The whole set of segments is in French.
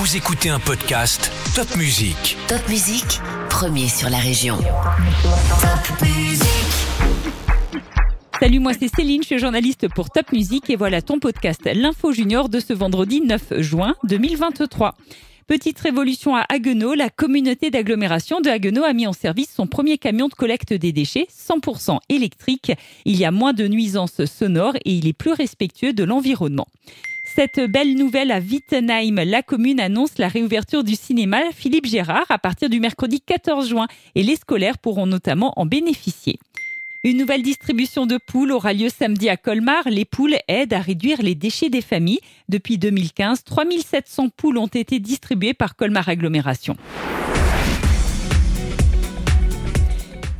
Vous écoutez un podcast Top Music. Top Musique, premier sur la région. Top Musique. Salut, moi c'est Céline, je suis journaliste pour Top Music et voilà ton podcast L'Info Junior de ce vendredi 9 juin 2023. Petite révolution à Haguenau, la communauté d'agglomération de Haguenau a mis en service son premier camion de collecte des déchets 100% électrique. Il y a moins de nuisances sonores et il est plus respectueux de l'environnement. Cette belle nouvelle à Wittenheim, la commune annonce la réouverture du cinéma Philippe Gérard à partir du mercredi 14 juin et les scolaires pourront notamment en bénéficier. Une nouvelle distribution de poules aura lieu samedi à Colmar. Les poules aident à réduire les déchets des familles. Depuis 2015, 3700 poules ont été distribuées par Colmar Agglomération.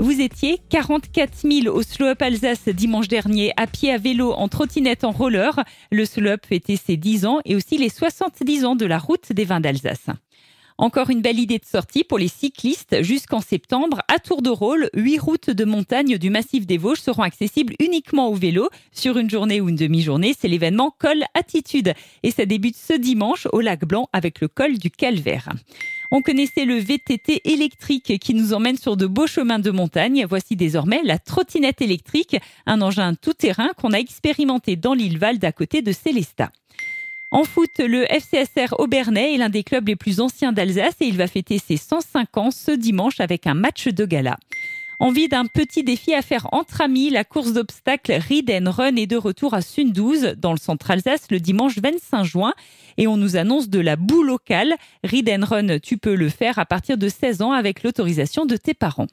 Vous étiez 44 000 au Slow Up Alsace dimanche dernier, à pied, à vélo, en trottinette, en roller. Le Slow Up fêtait ses 10 ans et aussi les 70 ans de la route des vins d'Alsace. Encore une belle idée de sortie pour les cyclistes. Jusqu'en septembre, à tour de rôle, huit routes de montagne du massif des Vosges seront accessibles uniquement au vélo. Sur une journée ou une demi-journée, c'est l'événement Col Attitude. Et ça débute ce dimanche au lac Blanc avec le col du Calvaire. On connaissait le VTT électrique qui nous emmène sur de beaux chemins de montagne. Voici désormais la trottinette électrique, un engin tout-terrain qu'on a expérimenté dans l'île Val d'à côté de Célestat. En foot, le FCSR Aubernais est l'un des clubs les plus anciens d'Alsace et il va fêter ses 105 ans ce dimanche avec un match de gala. Envie d'un petit défi à faire entre amis, la course d'obstacles Ride Run est de retour à Sundouze, dans le centre Alsace, le dimanche 25 juin. Et on nous annonce de la boue locale. Ride Run, tu peux le faire à partir de 16 ans avec l'autorisation de tes parents.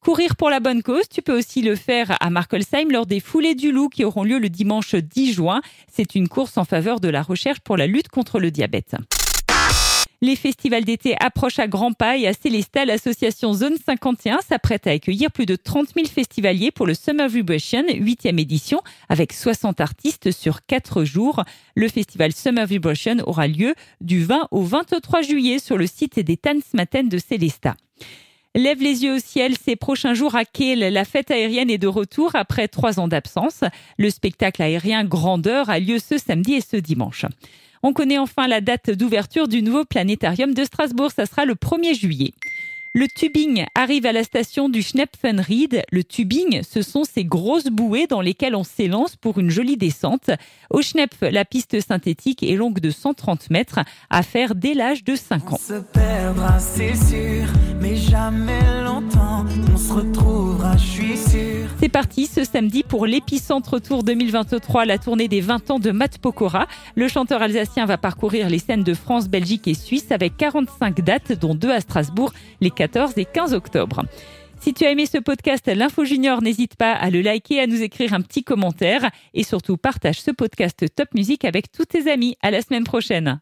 Courir pour la bonne cause, tu peux aussi le faire à Markolsheim lors des foulées du loup qui auront lieu le dimanche 10 juin. C'est une course en faveur de la recherche pour la lutte contre le diabète. Les festivals d'été approchent à grands pas et à Célestat, l'association Zone 51 s'apprête à accueillir plus de 30 000 festivaliers pour le Summer Vibration, 8e édition, avec 60 artistes sur 4 jours. Le festival Summer Vibration aura lieu du 20 au 23 juillet sur le site des Tanzmatten de Célestat. Lève les yeux au ciel ces prochains jours à Kiel. La fête aérienne est de retour après trois ans d'absence. Le spectacle aérien Grandeur a lieu ce samedi et ce dimanche. On connaît enfin la date d'ouverture du nouveau planétarium de Strasbourg. Ça sera le 1er juillet. Le tubing arrive à la station du Schnepfenried. Le tubing, ce sont ces grosses bouées dans lesquelles on s'élance pour une jolie descente. Au Schnepf, la piste synthétique est longue de 130 mètres à faire dès l'âge de 5 ans. On se perdra, c'est sûr, mais jamais longtemps. On se retrouvera, parti ce samedi pour l'épicentre Tour 2023, la tournée des 20 ans de Matt Pokora. Le chanteur alsacien va parcourir les scènes de France, Belgique et Suisse avec 45 dates, dont deux à Strasbourg. Les 14 et 15 octobre. Si tu as aimé ce podcast L'Info Junior, n'hésite pas à le liker, à nous écrire un petit commentaire et surtout partage ce podcast Top Music avec tous tes amis. À la semaine prochaine.